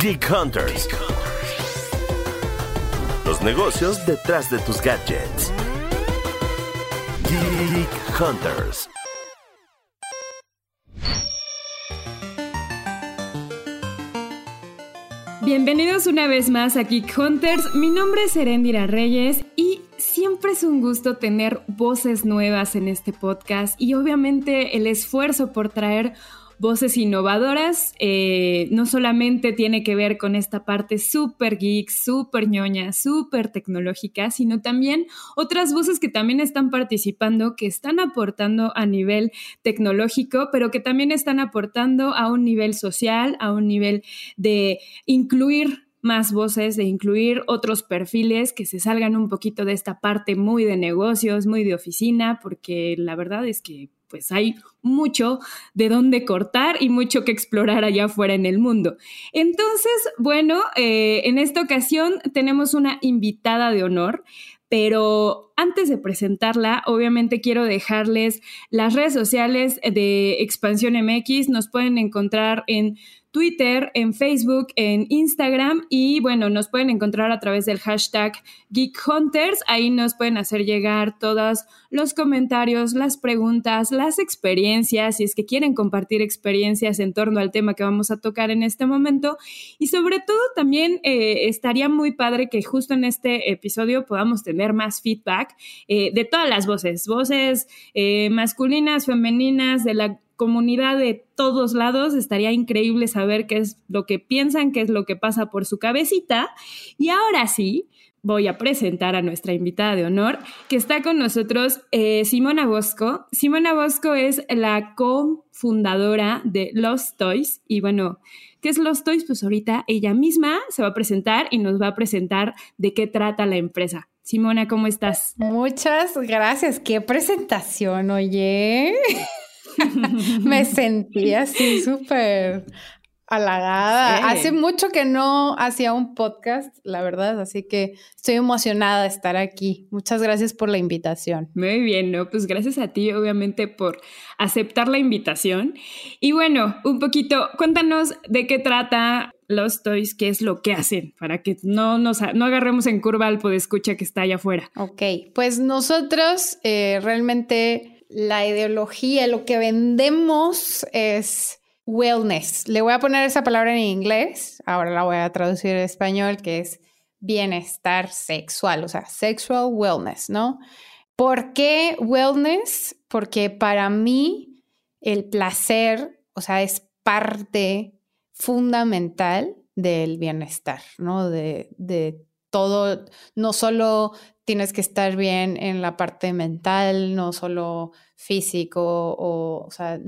Geek Hunters. Los negocios detrás de tus gadgets. Geek Hunters. Bienvenidos una vez más a Geek Hunters. Mi nombre es Erendira Reyes y siempre es un gusto tener voces nuevas en este podcast y obviamente el esfuerzo por traer voces innovadoras, eh, no solamente tiene que ver con esta parte súper geek, súper ñoña, súper tecnológica, sino también otras voces que también están participando, que están aportando a nivel tecnológico, pero que también están aportando a un nivel social, a un nivel de incluir más voces, de incluir otros perfiles que se salgan un poquito de esta parte muy de negocios, muy de oficina, porque la verdad es que pues hay mucho de dónde cortar y mucho que explorar allá afuera en el mundo. Entonces, bueno, eh, en esta ocasión tenemos una invitada de honor, pero antes de presentarla, obviamente quiero dejarles las redes sociales de Expansión MX. Nos pueden encontrar en Twitter, en Facebook, en Instagram y bueno, nos pueden encontrar a través del hashtag Geek Hunters. Ahí nos pueden hacer llegar todos los comentarios, las preguntas, las experiencias, si es que quieren compartir experiencias en torno al tema que vamos a tocar en este momento. Y sobre todo también eh, estaría muy padre que justo en este episodio podamos tener más feedback eh, de todas las voces, voces eh, masculinas, femeninas, de la comunidad de todos lados. Estaría increíble saber qué es lo que piensan, qué es lo que pasa por su cabecita. Y ahora sí, voy a presentar a nuestra invitada de honor, que está con nosotros, eh, Simona Bosco. Simona Bosco es la cofundadora de Los Toys. Y bueno, ¿qué es Los Toys? Pues ahorita ella misma se va a presentar y nos va a presentar de qué trata la empresa. Simona, ¿cómo estás? Muchas gracias. Qué presentación, oye. me sentí así súper halagada. Hace mucho que no hacía un podcast, la verdad, así que estoy emocionada de estar aquí. Muchas gracias por la invitación. Muy bien, ¿no? Pues gracias a ti, obviamente, por aceptar la invitación. Y bueno, un poquito, cuéntanos de qué trata los Toys, qué es lo que hacen, para que no nos no agarremos en curva al escucha que está allá afuera. Ok, pues nosotros eh, realmente la ideología, lo que vendemos es wellness. Le voy a poner esa palabra en inglés, ahora la voy a traducir en español, que es bienestar sexual, o sea, sexual wellness, ¿no? ¿Por qué wellness? Porque para mí el placer, o sea, es parte fundamental del bienestar, ¿no? De, de todo, no solo tienes que estar bien en la parte mental, no solo físico, o, o sea,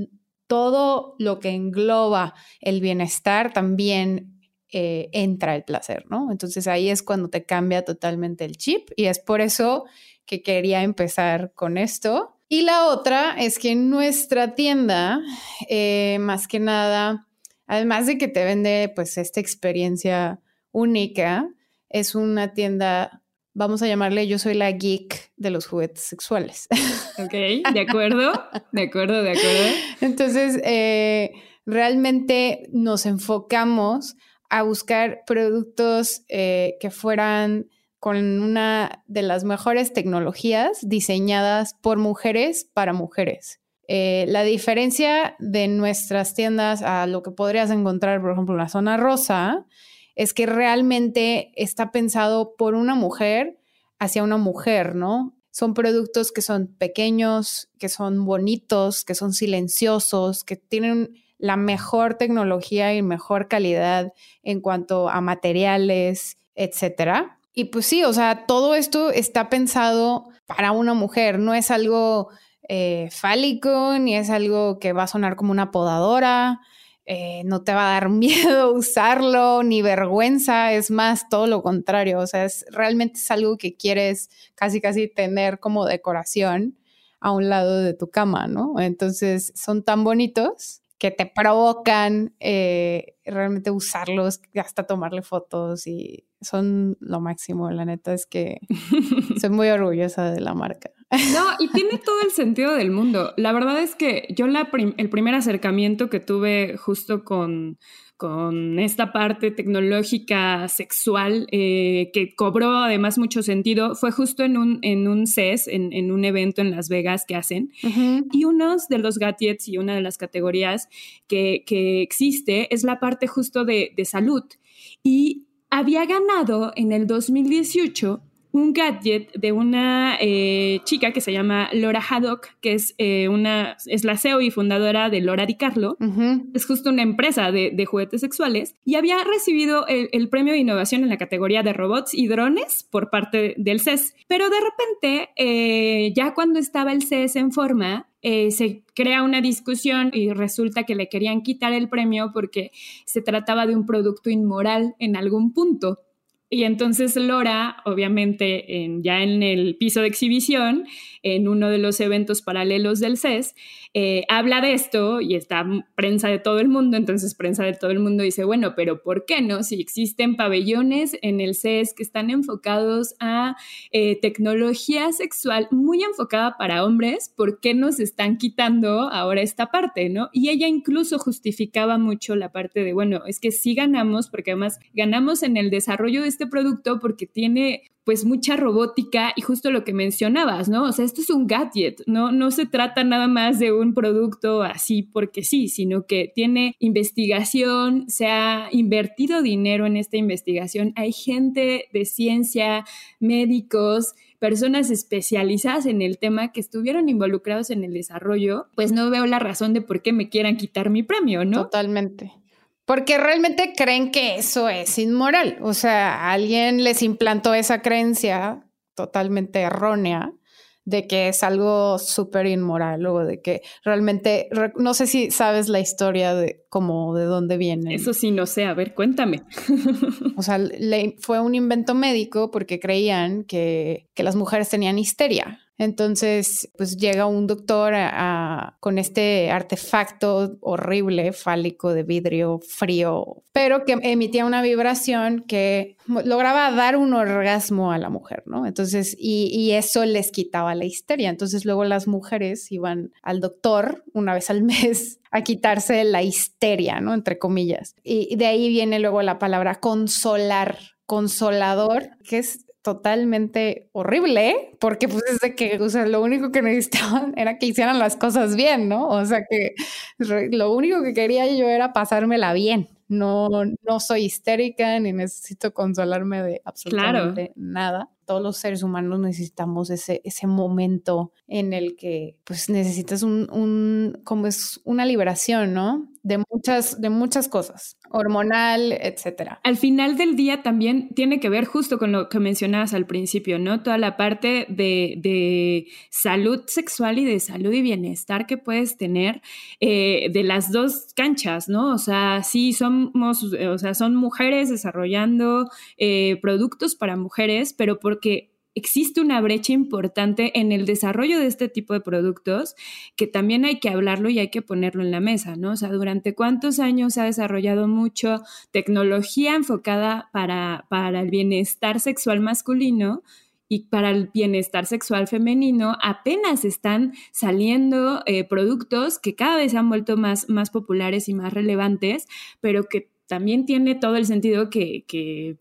todo lo que engloba el bienestar también eh, entra el placer, ¿no? Entonces ahí es cuando te cambia totalmente el chip y es por eso que quería empezar con esto. Y la otra es que en nuestra tienda, eh, más que nada, además de que te vende pues esta experiencia única, es una tienda vamos a llamarle yo soy la geek de los juguetes sexuales. Ok, de acuerdo, de acuerdo, de acuerdo. Entonces, eh, realmente nos enfocamos a buscar productos eh, que fueran con una de las mejores tecnologías diseñadas por mujeres para mujeres. Eh, la diferencia de nuestras tiendas a lo que podrías encontrar, por ejemplo, en la zona rosa, es que realmente está pensado por una mujer hacia una mujer, ¿no? Son productos que son pequeños, que son bonitos, que son silenciosos, que tienen la mejor tecnología y mejor calidad en cuanto a materiales, etcétera. Y pues sí, o sea, todo esto está pensado para una mujer, no es algo eh, fálico, ni es algo que va a sonar como una podadora, eh, no te va a dar miedo usarlo ni vergüenza, es más todo lo contrario, o sea, es, realmente es algo que quieres casi casi tener como decoración a un lado de tu cama, ¿no? Entonces son tan bonitos que te provocan eh, realmente usarlos, hasta tomarle fotos y son lo máximo, la neta es que soy muy orgullosa de la marca. No, y tiene todo el sentido del mundo. La verdad es que yo la el primer acercamiento que tuve justo con, con esta parte tecnológica sexual eh, que cobró además mucho sentido fue justo en un, en un CES, en, un evento en Las Vegas que hacen. Y uno de los gadgets y una de las categorías que, existe es la parte justo de, de salud. Y había ganado en el 2018 un gadget de una eh, chica que se llama Laura Haddock, que es, eh, una, es la CEO y fundadora de Laura Di Carlo. Es justo una empresa de, juguetes sexuales y había recibido el, premio de innovación en la categoría de robots y drones por parte del CES. Pero de repente, eh, ya cuando estaba el CES en forma, se crea una discusión y resulta que le querían quitar el premio porque se trataba de un producto inmoral en algún punto. Y entonces Lora, obviamente, ya en el piso de exhibición, en uno de los eventos paralelos del CES, eh, habla de esto y está prensa de todo el mundo, entonces prensa de todo el mundo dice, bueno, pero ¿por qué no? Si existen pabellones en el CES que están enfocados a eh, tecnología sexual muy enfocada para hombres, ¿por qué nos están quitando ahora esta parte, no? Y ella incluso justificaba mucho la parte de, bueno, es que sí ganamos, porque además ganamos en el desarrollo de este producto porque tiene pues mucha robótica y justo lo que mencionabas, ¿no? O sea, esto es un gadget, ¿no? No se trata nada más de un producto así porque sí, sino que tiene investigación, se ha invertido dinero en esta investigación, hay gente de ciencia, médicos, personas especializadas en el tema que estuvieron involucrados en el desarrollo, pues no veo la razón de por qué me quieran quitar mi premio, ¿no? Totalmente porque realmente creen que eso es inmoral. O sea, alguien les implantó esa creencia totalmente errónea de que es algo súper inmoral o de que realmente, no sé si sabes la historia de cómo, de dónde viene. Eso sí, no sé, a ver, cuéntame. o sea, fue un invento médico porque creían que, que las mujeres tenían histeria. Entonces, pues llega un doctor con este artefacto horrible, fálico de vidrio frío, pero que emitía una vibración que lograba dar un orgasmo a la mujer, ¿no? Entonces, y, eso les quitaba la histeria. Entonces, luego las mujeres iban al doctor una vez al mes a quitarse la histeria, ¿no? Entre comillas. Y de ahí viene luego la palabra consolar, consolador, que es totalmente horrible, porque pues es de que, o sea, lo único que necesitaban era que hicieran las cosas bien, ¿no? O sea, que lo único que quería yo era pasármela bien. No, no soy histérica ni necesito consolarme de absolutamente nada. Todos los seres humanos necesitamos ese, ese momento en el que pues necesitas un, un como es una liberación, ¿no? De muchas, de muchas cosas, hormonal, etcétera. Al final del día también tiene que ver justo con lo que mencionabas al principio, ¿no? Toda la parte de, de salud sexual y de salud y bienestar que puedes tener eh, de las dos canchas, ¿no? O sea, sí somos, o sea, son mujeres desarrollando eh, productos para mujeres, pero porque existe una brecha importante en el desarrollo de este tipo de productos que también hay que hablarlo y hay que ponerlo en la mesa, ¿no? O sea, durante cuántos años se ha desarrollado mucho tecnología enfocada para, para el bienestar sexual masculino y para el bienestar sexual femenino apenas están saliendo eh, productos que cada vez se han vuelto más, más populares y más relevantes, pero que también tiene todo el sentido que,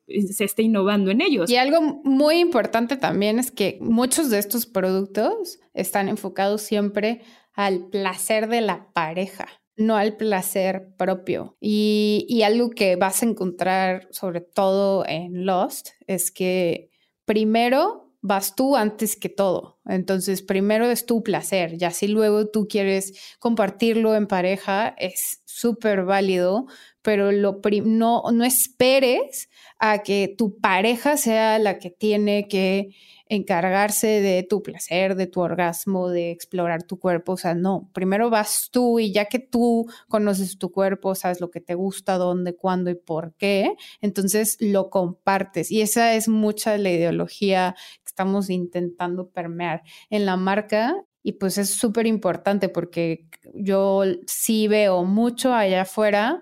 se esté innovando en ellos. Y algo muy importante también es que muchos de estos productos están enfocados siempre al placer de la pareja no al placer propio. Y, y, algo que vas a encontrar sobre todo en Lost es que primero vas tú antes que todo. Entonces, primero es tu placer, y así luego tú quieres compartirlo en pareja, es súper válido, pero lo no, no esperes a que tu pareja sea la que tiene que encargarse de tu placer, de tu orgasmo, de explorar tu cuerpo. O sea, no, primero vas tú y ya que tú conoces tu cuerpo, sabes lo que te gusta, dónde, cuándo y por qué, entonces lo compartes. Y esa es mucha la ideología estamos intentando permear en la marca. Y pues es súper importante porque yo sí veo mucho allá afuera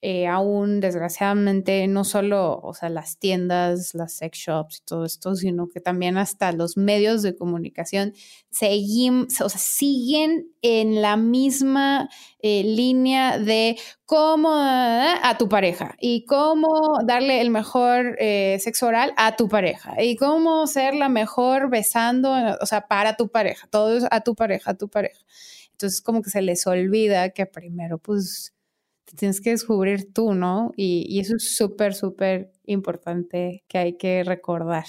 eh, aún desgraciadamente no solo, o sea, las tiendas, las sex shops y todo esto, sino que también hasta los medios de comunicación seguim, o sea, siguen en la misma eh, línea de cómo a tu pareja y cómo darle el mejor eh, sexo oral a tu pareja y cómo ser la mejor besando, o sea, para tu pareja, todo es a tu pareja, a tu pareja. Entonces como que se les olvida que primero pues tienes que descubrir tú, ¿no? Y, eso es súper, súper importante que hay que recordar.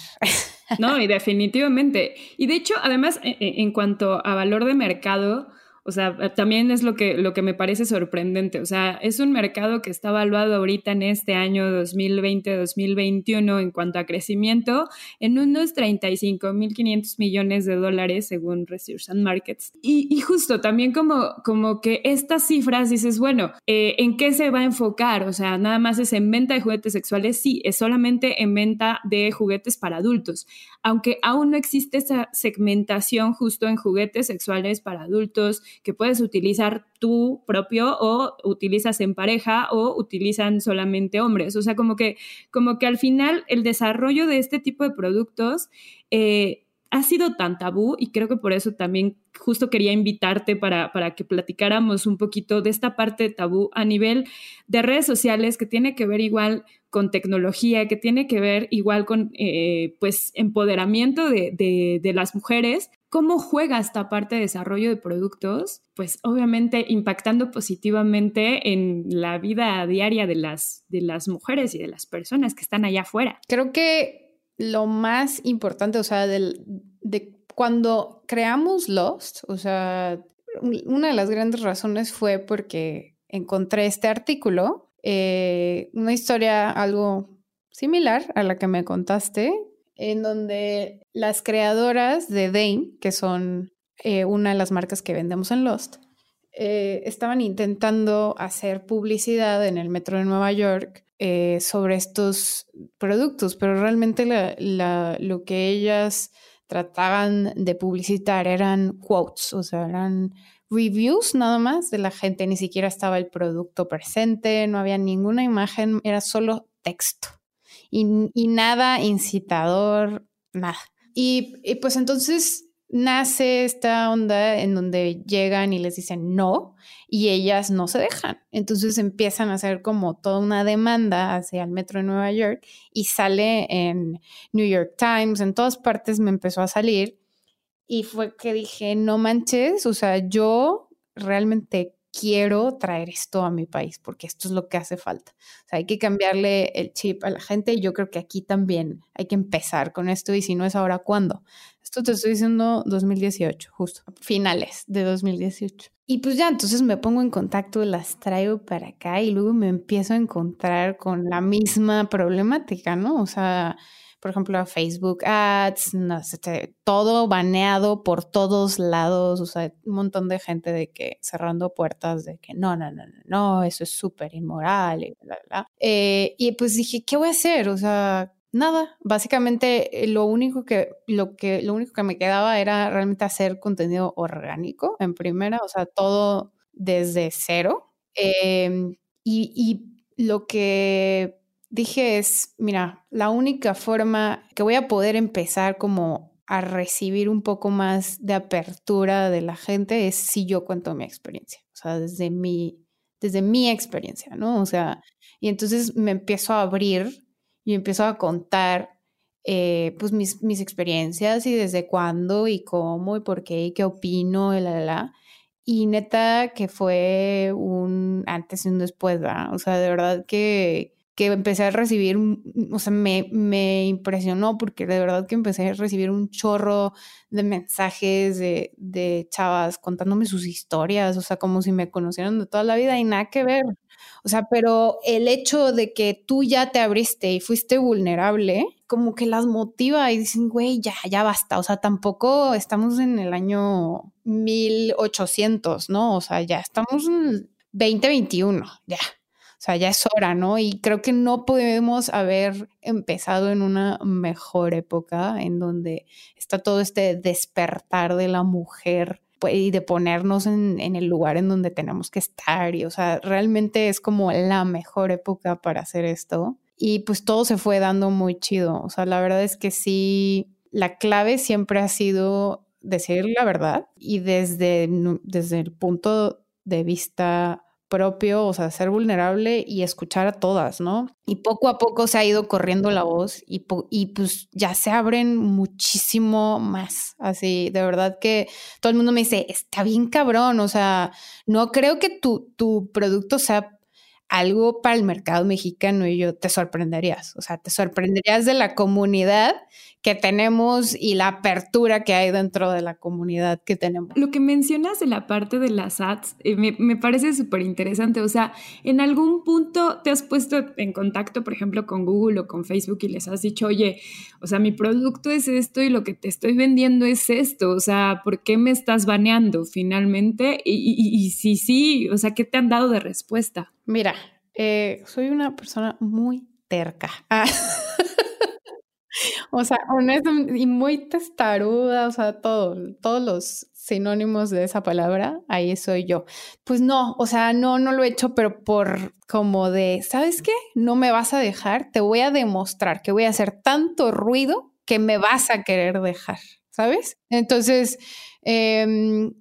No, y definitivamente. Y de hecho, además, e, e, en cuanto a valor de mercado, o sea, eh, también es lo que, lo que me parece sorprendente. O sea, es un mercado que está evaluado ahorita en este año 2020-2021 en cuanto a crecimiento en unos 35.500 millones de dólares según Research and Markets. Y, justo también como, como que estas cifras dices, bueno, eh, ¿en qué se va a enfocar? O sea, nada más es en venta de juguetes sexuales. Sí, es solamente en venta de juguetes para adultos, aunque aún no existe esa segmentación justo en juguetes sexuales para adultos que puedes utilizar tú propio o utilizas en pareja o utilizan solamente hombres. O sea, como que, como que al final el desarrollo de este tipo de productos eh, ha sido tan tabú y creo que por eso también justo quería invitarte para, para, que platicáramos un poquito de esta parte de tabú a nivel de redes sociales que tiene que ver igual con tecnología, que tiene que ver igual con eh, pues empoderamiento de, de, de, las mujeres. ¿Cómo juega esta parte de desarrollo de productos? Pues obviamente impactando positivamente en la vida diaria de las, de las mujeres y de las personas que están allá afuera. Creo que lo más importante, o sea, de cuando creamos Lost, o sea, una de las grandes razones fue porque encontré este artículo, eh, una historia algo similar a la que me contaste, en donde las creadoras de Dane, que son eh, una de las marcas que vendemos en Lost, eh, estaban intentando hacer publicidad en el metro de Nueva York eh, sobre estos productos, pero realmente lo que ellas trataban de publicitar eran quotes, o sea, eran reviews nada más de la gente, ni siquiera estaba el producto presente, no había ninguna imagen, era solo texto y, nada incitador, nada. y pues entonces nace esta onda en donde llegan y les dicen no y ellas no se dejan. Entonces empiezan a hacer como toda una demanda hacia el metro de Nueva York y sale en New York Times, en todas partes me empezó a salir y fue que dije, no manches, o sea, yo realmente quiero traer esto a mi país porque esto es lo que hace falta. O sea, hay que cambiarle el chip a la gente y yo creo que aquí también hay que empezar con esto y si no es ahora, ¿cuándo? Esto te estoy diciendo 2018, justo, finales de 2018. Y pues ya, entonces me pongo en contacto, las traigo para acá y luego me empiezo a encontrar con la misma problemática, ¿no? O sea, por ejemplo, Facebook Ads, no todo baneado por todos lados, o sea, un montón de gente de que cerrando puertas de que no, no, no, no, no eso es súper inmoral y bla, bla. Eh, y pues dije, ¿qué voy a hacer? O sea, nada, básicamente eh, lo único que lo que lo único que me quedaba era realmente hacer contenido orgánico en primera, o sea, todo desde cero. Em, y, y lo que dije es, mira, la única forma que voy a poder empezar como a recibir un poco más de apertura de la gente es si yo cuento mi experiencia, o sea, desde mi, desde mi experiencia, ¿no? O sea, y entonces me empiezo a abrir y empiezo a contar eh, pues mis, mis, experiencias y desde cuándo y cómo y por qué y qué opino y la, la, la. Y neta que fue un antes y un después, ¿verdad? O sea, de verdad que que empecé a recibir, o sea, me, me, impresionó porque de verdad que empecé a recibir un chorro de mensajes de, de, chavas contándome sus historias, o sea, como si me conocieran de toda la vida y nada que ver. O sea, pero el hecho de que tú ya te abriste y fuiste vulnerable, como que las motiva y dicen, güey, ya, ya basta. O sea, tampoco estamos en el año 1800, ¿no? O sea, ya estamos en 2021, ya. O sea, ya es hora, ¿no? Y creo que no podemos haber empezado en una mejor época en donde está todo este despertar de la mujer pues, y de ponernos en, en, el lugar en donde tenemos que estar. Y, o sea, realmente es como la mejor época para hacer esto. Y pues todo se fue dando muy chido. O sea, la verdad es que sí, la clave siempre ha sido decir la verdad y desde, desde el punto de vista propio, o sea, ser vulnerable y escuchar a todas, ¿no? Y poco a poco se ha ido corriendo la voz y, y, pues ya se abren muchísimo más. Así, de verdad que todo el mundo me dice, está bien cabrón, o sea, no creo que tu, tu producto sea algo para el mercado mexicano y yo te sorprenderías, o sea, te sorprenderías de la comunidad que tenemos y la apertura que hay dentro de la comunidad que tenemos. Lo que mencionas de la parte de las ads eh, me, me, parece súper interesante, o sea, en algún punto te has puesto en contacto, por ejemplo, con Google o con Facebook y les has dicho, oye, o sea, mi producto es esto y lo que te estoy vendiendo es esto, o sea, ¿por qué me estás baneando finalmente? Y, y, sí, o sea, ¿qué te han dado de respuesta? Mira, eh, soy una persona muy terca. Ah. o sea, honestamente, y muy testaruda, o sea, todo, todos los sinónimos de esa palabra, ahí soy yo. Pues no, o sea, no, no lo he hecho, pero por como de, ¿sabes qué? No me vas a dejar, te voy a demostrar que voy a hacer tanto ruido que me vas a querer dejar, ¿sabes? Entonces, eh,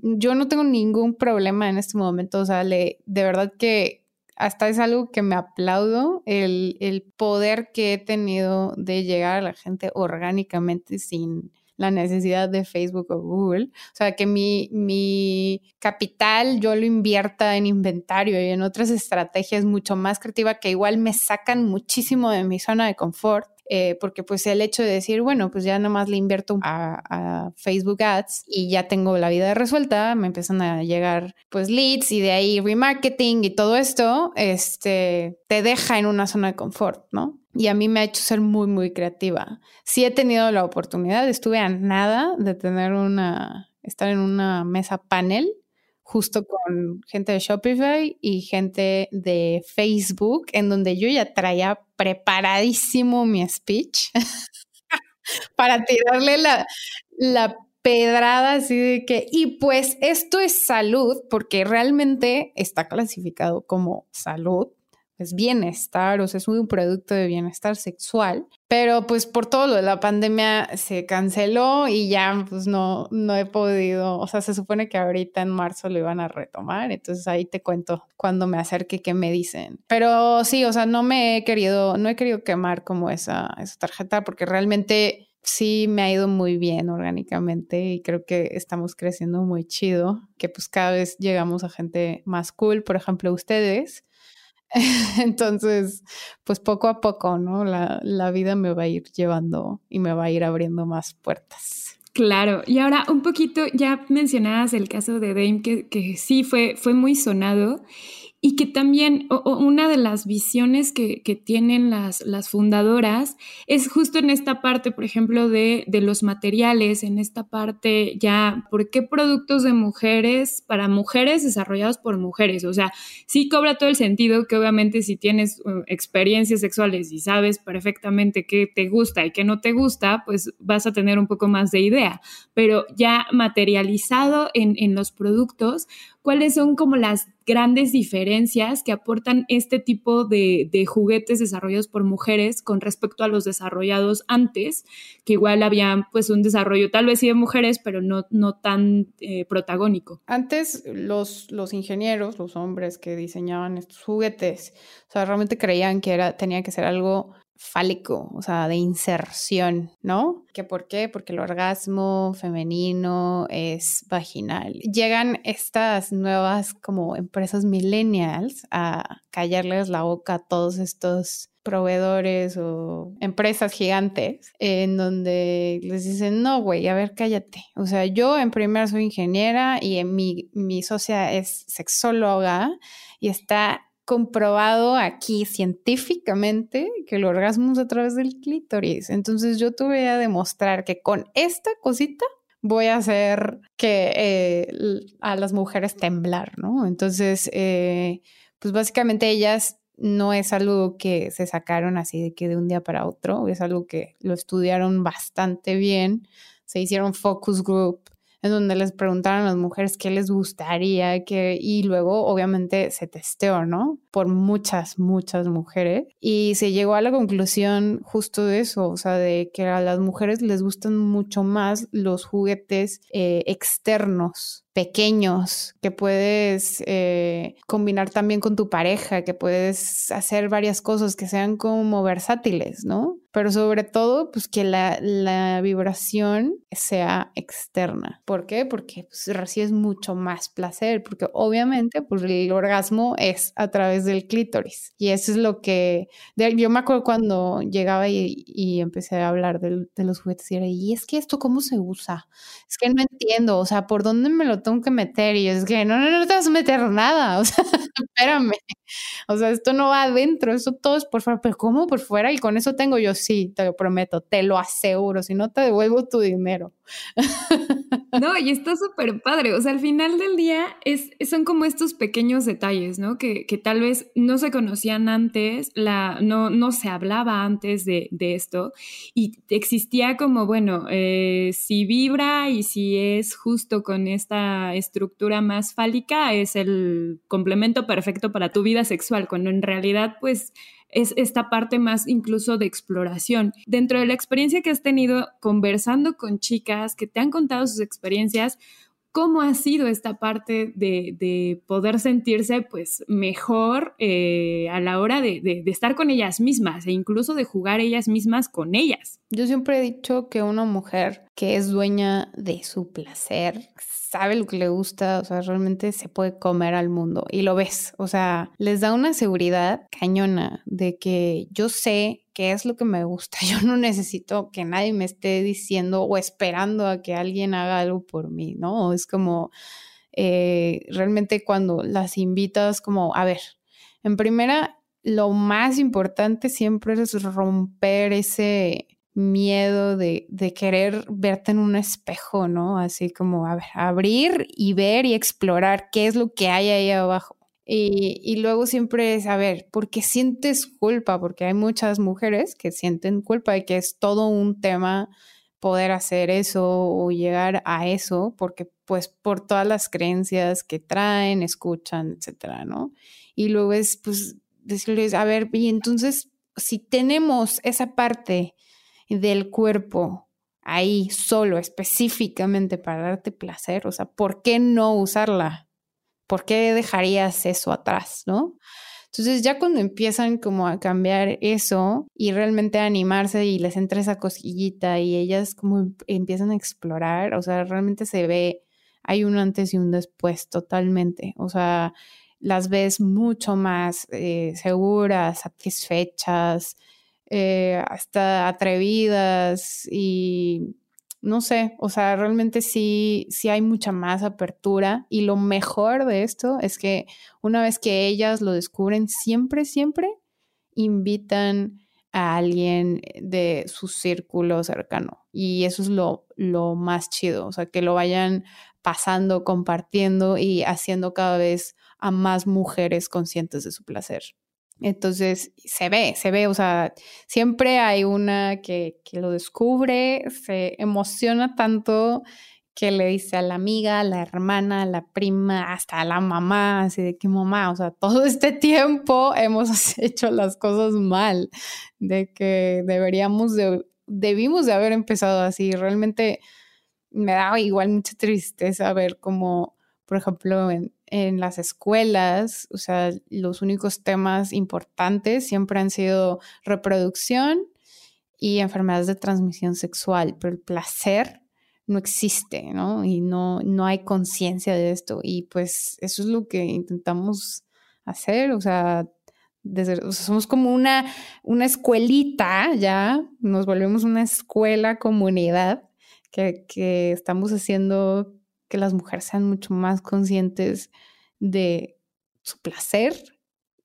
yo no tengo ningún problema en este momento, o sea, le, de verdad que hasta es algo que me aplaudo, el, el, poder que he tenido de llegar a la gente orgánicamente sin la necesidad de Facebook o Google. O sea, que mi, mi capital yo lo invierta en inventario y en otras estrategias mucho más creativas que igual me sacan muchísimo de mi zona de confort eh, porque pues el hecho de decir, bueno, pues ya nomás le invierto a, a, Facebook Ads y ya tengo la vida resuelta, me empiezan a llegar pues leads y de ahí remarketing y todo esto, este, te deja en una zona de confort, ¿no? Y a mí me ha hecho ser muy, muy creativa. Sí he tenido la oportunidad, estuve a nada de tener una, estar en una mesa panel justo con gente de Shopify y gente de Facebook, en donde yo ya traía preparadísimo mi speech para tirarle la, la pedrada así de que, y pues esto es salud, porque realmente está clasificado como salud, es bienestar, o sea, es un producto de bienestar sexual, pero pues por todo lo de la pandemia se canceló y ya pues no, no he podido, o sea, se supone que ahorita en marzo lo iban a retomar, entonces ahí te cuento cuando me acerque qué me dicen. Pero sí, o sea, no me he querido, no he querido quemar como esa, esa tarjeta porque realmente sí me ha ido muy bien orgánicamente y creo que estamos creciendo muy chido, que pues cada vez llegamos a gente más cool, por ejemplo, ustedes Entonces, pues poco a poco, ¿no? La, la, vida me va a ir llevando y me va a ir abriendo más puertas. Claro, y ahora un poquito, ya mencionabas el caso de Dame, que, que sí fue, fue muy sonado y que también una de las visiones que, tienen las, fundadoras es justo en esta parte, por ejemplo, de, los materiales, en esta parte ya, ¿por qué productos de mujeres para mujeres desarrollados por mujeres? O sea, sí cobra todo el sentido que obviamente si tienes uh, experiencias sexuales y sabes perfectamente qué te gusta y qué no te gusta, pues vas a tener un poco más de idea, pero ya materializado en los productos, ¿cuáles son como las grandes diferencias que aportan este tipo de, juguetes desarrollados por mujeres con respecto a los desarrollados antes, que igual habían pues un desarrollo tal vez sí de mujeres, pero no, no tan eh, protagónico. Antes los, los ingenieros, los hombres que diseñaban estos juguetes, o sea, realmente creían que era, tenía que ser algo fálico, o sea, de inserción, ¿no? ¿Que por qué? Porque el orgasmo femenino es vaginal. Llegan estas nuevas como empresas millennials a callarles la boca a todos estos proveedores o empresas gigantes en donde les dicen, no, güey, a ver, cállate. O sea, yo en primer soy ingeniera y en mi, mi socia es sexóloga y está comprobado aquí científicamente que el orgasmo es a través del clítoris. Entonces yo tuve a demostrar que con esta cosita voy a hacer que eh, a las mujeres temblar, ¿no? Entonces, eh, pues básicamente ellas no es algo que se sacaron así de que de un día para otro, es algo que lo estudiaron bastante bien, se hicieron focus group en donde les preguntaron a las mujeres qué les gustaría, que, y luego obviamente se testeó, ¿no? Por muchas, muchas mujeres. Y se llegó a la conclusión justo de eso, o sea, de que a las mujeres les gustan mucho más los juguetes eh, externos pequeños que puedes eh, combinar también con tu pareja, que puedes hacer varias cosas que sean como versátiles, ¿no? Pero sobre todo, pues que la, la vibración sea externa. ¿Por qué? Porque pues, recibes mucho más placer, porque obviamente pues, el orgasmo es a través del clítoris. Y eso es lo que, yo me acuerdo cuando llegaba y, y empecé a hablar de, de, los juguetes y era, ¿y es que esto cómo se usa? Es que no entiendo, o sea, ¿por dónde me lo tengo que meter? Y es que no, no, no te vas a meter nada, o sea, espérame. O sea, esto no va adentro, eso todo es por fuera, pero ¿cómo por fuera? Y con eso tengo yo, sí, te lo prometo, te lo aseguro, si no te devuelvo tu dinero. No, y está súper padre. O sea, al final del día es, son como estos pequeños detalles, ¿no? Que, que tal vez no se conocían antes, la, no, no se hablaba antes de, de esto y existía como, bueno, eh, si vibra y si es justo con esta estructura más fálica, es el complemento perfecto para tu vida sexual, cuando en realidad, pues es esta parte más incluso de exploración. Dentro de la experiencia que has tenido conversando con chicas que te han contado sus experiencias, ¿cómo ha sido esta parte de, poder sentirse pues mejor eh, a la hora de, de, estar con ellas mismas e incluso de jugar ellas mismas con ellas? Yo siempre he dicho que una mujer que es dueña de su placer sabe lo que le gusta, o sea, realmente se puede comer al mundo y lo ves, o sea, les da una seguridad cañona de que yo sé qué es lo que me gusta, yo no necesito que nadie me esté diciendo o esperando a que alguien haga algo por mí, ¿no? Es como eh, realmente cuando las invitas como, a ver, en primera, lo más importante siempre es romper ese miedo de, de, querer verte en un espejo, ¿no? Así como, a ver, abrir y ver y explorar qué es lo que hay ahí abajo. Y, luego siempre es, a ver, ¿por qué sientes culpa? Porque hay muchas mujeres que sienten culpa y que es todo un tema poder hacer eso o llegar a eso, porque pues por todas las creencias que traen, escuchan, etcétera, ¿no? Y luego es, pues, decirles, a ver, y entonces, si tenemos esa parte del cuerpo ahí solo, específicamente para darte placer, o sea, ¿por qué no usarla? ¿Por qué dejarías eso atrás, no? Entonces ya cuando empiezan como a cambiar eso y realmente a animarse y les entra esa cosquillita y ellas como em, empiezan a explorar, o sea, realmente se ve, hay un antes y un después totalmente, o sea, las ves mucho más eh, seguras, satisfechas, eh, hasta atrevidas y no sé, o sea, realmente sí, sí hay mucha más apertura y lo mejor de esto es que una vez que ellas lo descubren, siempre, siempre invitan a alguien de su círculo cercano y eso es lo, lo más chido, o sea, que lo vayan pasando, compartiendo y haciendo cada vez a más mujeres conscientes de su placer. Entonces se ve, se ve, o sea, siempre hay una que, que, lo descubre, se emociona tanto que le dice a la amiga, a la hermana, a la prima, hasta a la mamá, así de que mamá, o sea, todo este tiempo hemos hecho las cosas mal, de que deberíamos de, debimos de haber empezado así. Realmente me da igual mucha tristeza ver cómo, por ejemplo, en, en las escuelas, o sea, los únicos temas importantes siempre han sido reproducción y enfermedades de transmisión sexual, pero el placer no existe, ¿no? Y no, no hay conciencia de esto. Y pues eso es lo que intentamos hacer, o sea, somos como una, una escuelita ya, nos volvemos una escuela, comunidad, que, que estamos haciendo que las mujeres sean mucho más conscientes de su placer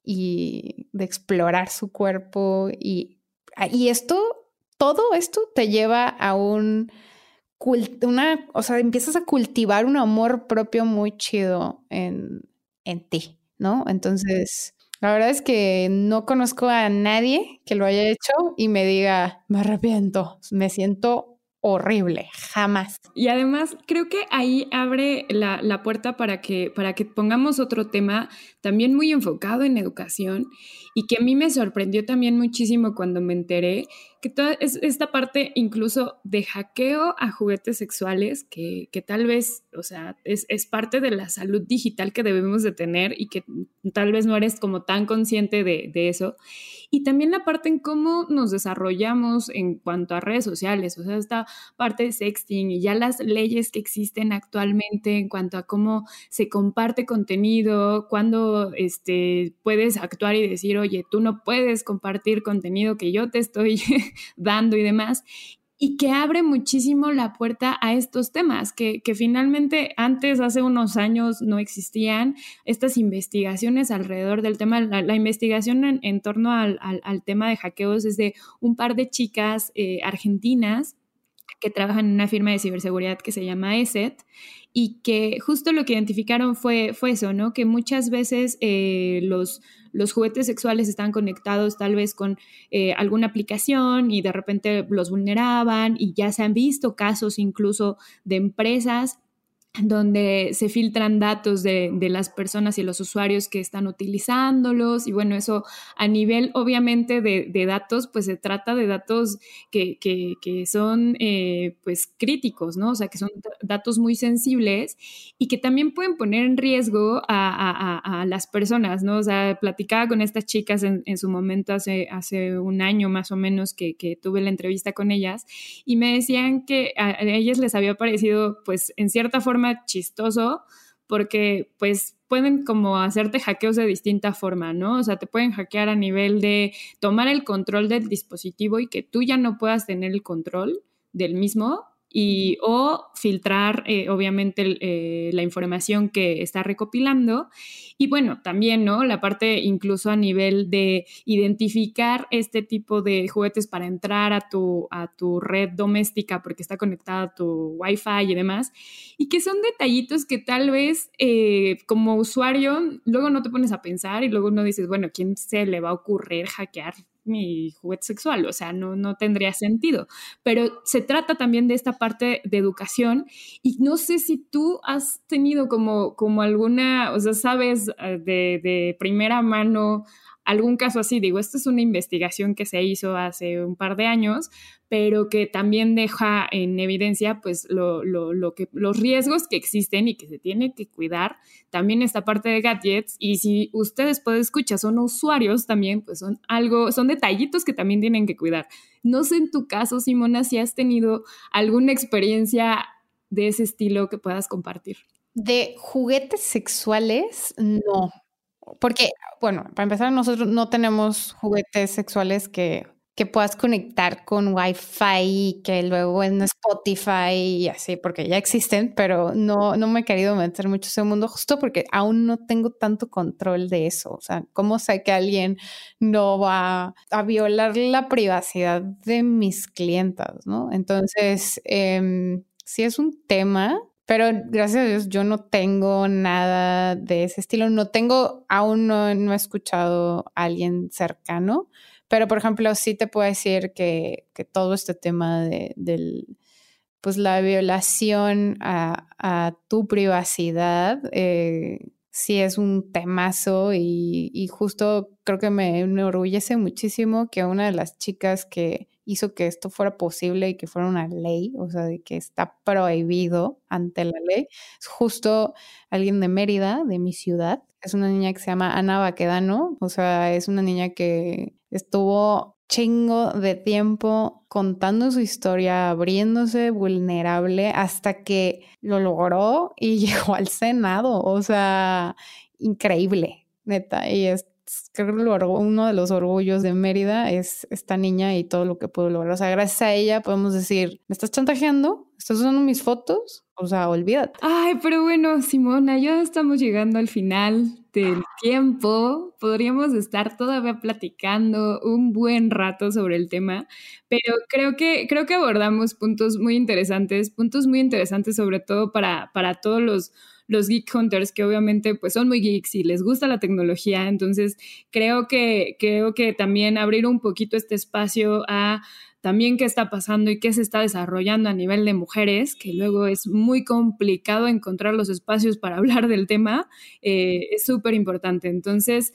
y de explorar su cuerpo y, ah, y esto, todo esto te lleva a un, una, o sea, empiezas a cultivar un amor propio muy chido en, en ti, ¿no? Entonces, la verdad es que no conozco a nadie que lo haya hecho y me diga, me arrepiento, me siento horrible, jamás. Y además creo que ahí abre la, la, puerta para que, para que pongamos otro tema también muy enfocado en educación y que a mí me sorprendió también muchísimo cuando me enteré que toda es, esta parte incluso de hackeo a juguetes sexuales, que, que tal vez, o sea, es, es, parte de la salud digital que debemos de tener y que tal vez no eres como tan consciente de, de eso. Y también la parte en cómo nos desarrollamos en cuanto a redes sociales, o sea, esta parte de sexting y ya las leyes que existen actualmente en cuanto a cómo se comparte contenido, cuándo este, puedes actuar y decir, oye, tú no puedes compartir contenido que yo te estoy dando y demás y que abre muchísimo la puerta a estos temas que, que, finalmente antes, hace unos años, no existían estas investigaciones alrededor del tema. La, la investigación en, torno al, al, al, tema de hackeos es de un par de chicas eh, argentinas que trabajan en una firma de ciberseguridad que se llama ESET y que justo lo que identificaron fue, fue eso, ¿no? Que muchas veces eh, los, los juguetes sexuales están conectados tal vez con eh, alguna aplicación y de repente los vulneraban y ya se han visto casos incluso de empresas donde se filtran datos de, de, las personas y los usuarios que están utilizándolos. Y bueno, eso a nivel obviamente de, de datos, pues se trata de datos que, que, que son eh, pues críticos, ¿no? O sea, que son datos muy sensibles y que también pueden poner en riesgo a, a, a las personas, ¿no? O sea, platicaba con estas chicas en, en, su momento hace, hace un año más o menos que, que tuve la entrevista con ellas y me decían que a ellas les había parecido pues en cierta forma chistoso porque pues pueden como hacerte hackeos de distinta forma, ¿no? O sea, te pueden hackear a nivel de tomar el control del dispositivo y que tú ya no puedas tener el control del mismo y o filtrar eh, obviamente eh, la información que está recopilando. Y bueno también no la parte incluso a nivel de identificar este tipo de juguetes para entrar a tu a tu red doméstica porque está conectada a tu wifi y demás y que son detallitos que tal vez eh, como usuario luego no te pones a pensar y luego no dices bueno quién se le va a ocurrir hackear mi juguete sexual, o sea, no, no tendría sentido. Pero se trata también de esta parte de educación y no sé si tú has tenido como, como alguna, o sea, sabes eh, de, de primera mano algún caso así. Digo, esta es una investigación que se hizo hace un par de años, pero que también deja en evidencia pues lo, lo, lo, que, los riesgos que existen y que se tiene que cuidar. También esta parte de gadgets y si ustedes pueden escuchar, son usuarios también, pues son algo, son detallitos que también tienen que cuidar. No sé en tu caso, Simona, si has tenido alguna experiencia de ese estilo que puedas compartir. De juguetes sexuales, no. Porque, bueno, para empezar, nosotros no tenemos juguetes sexuales que, que puedas conectar con Wi-Fi, que luego en Spotify y así, porque ya existen, pero no, no me he querido meter mucho en ese mundo justo porque aún no tengo tanto control de eso. O sea, ¿cómo sé que alguien no va a violar la privacidad de mis clientas, no? Entonces, eh, sí es un tema pero gracias a Dios yo no tengo nada de ese estilo. No tengo, aún no, no he escuchado a alguien cercano, pero por ejemplo sí te puedo decir que, que todo este tema de, del, pues la violación a, tu privacidad, eh, sí es un temazo y, y justo creo que me enorgullece muchísimo que una de las chicas que hizo que esto fuera posible y que fuera una ley, o sea, de que está prohibido ante la ley. Es justo alguien de Mérida, de mi ciudad. Es una niña que se llama Ana Baquedano, o sea, es una niña que estuvo chingo de tiempo contando su historia, abriéndose vulnerable hasta que lo logró y llegó al Senado, o sea, increíble, neta, y es creo que uno de los orgullos de Mérida es esta niña y todo lo que pudo lograr. O sea, gracias a ella podemos decir, ¿me estás chantajeando? ¿Estás usando mis fotos? O sea, olvídate. Ay, pero bueno, Simona, ya estamos llegando al final del tiempo. Podríamos estar todavía platicando un buen rato sobre el tema, pero creo que, creo que abordamos puntos muy interesantes, puntos muy interesantes sobre todo para, para todos los los Geek Hunters, que obviamente pues son muy geeks y les gusta la tecnología. Entonces, creo que, creo que también abrir un poquito este espacio a también qué está pasando y qué se está desarrollando a nivel de mujeres, que luego es muy complicado encontrar los espacios para hablar del tema, eh, es súper importante. Entonces,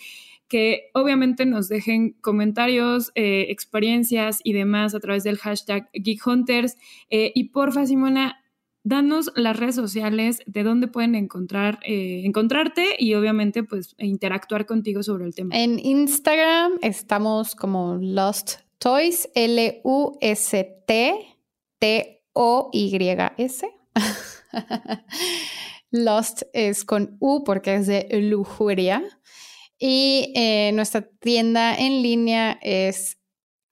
que obviamente nos dejen comentarios, eh, experiencias y demás a través del hashtag GeekHunters. Eh, y porfa, Simona, danos las redes sociales de dónde pueden encontrar, eh, encontrarte y obviamente pues interactuar contigo sobre el tema. En Instagram estamos como Lost Toys, L-U-S-T, T-O-Y-S. Lost es con U porque es de lujuria. Y eh, nuestra tienda en línea es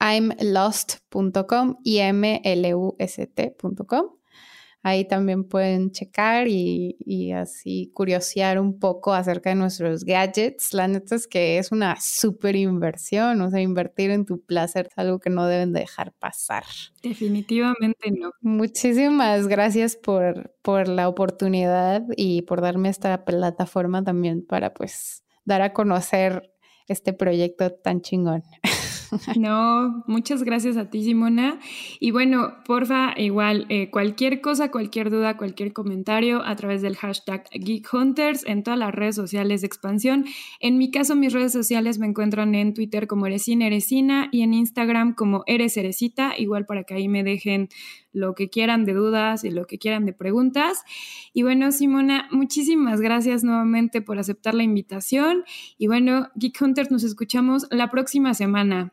imlost.com, I-M-L-U-S-T.com. Ahí también pueden checar y, así curiosear un poco acerca de nuestros gadgets. La neta es que es una súper inversión, o sea, invertir en tu placer es algo que no deben dejar pasar. Definitivamente no. Muchísimas gracias por, por la oportunidad y por darme esta plataforma también para pues dar a conocer este proyecto tan chingón. No, muchas gracias a ti, Simona. Y bueno, porfa, igual, eh, cualquier cosa, cualquier duda, cualquier comentario a través del hashtag Geek Hunters en todas las redes sociales de expansión. En mi caso, mis redes sociales me encuentran en Twitter como Eresina Eresina y en Instagram como Eres Eresita, igual para que ahí me dejen lo que quieran de dudas y lo que quieran de preguntas. Y bueno, Simona, muchísimas gracias nuevamente por aceptar la invitación. Y bueno, Geek Hunters, nos escuchamos la próxima semana.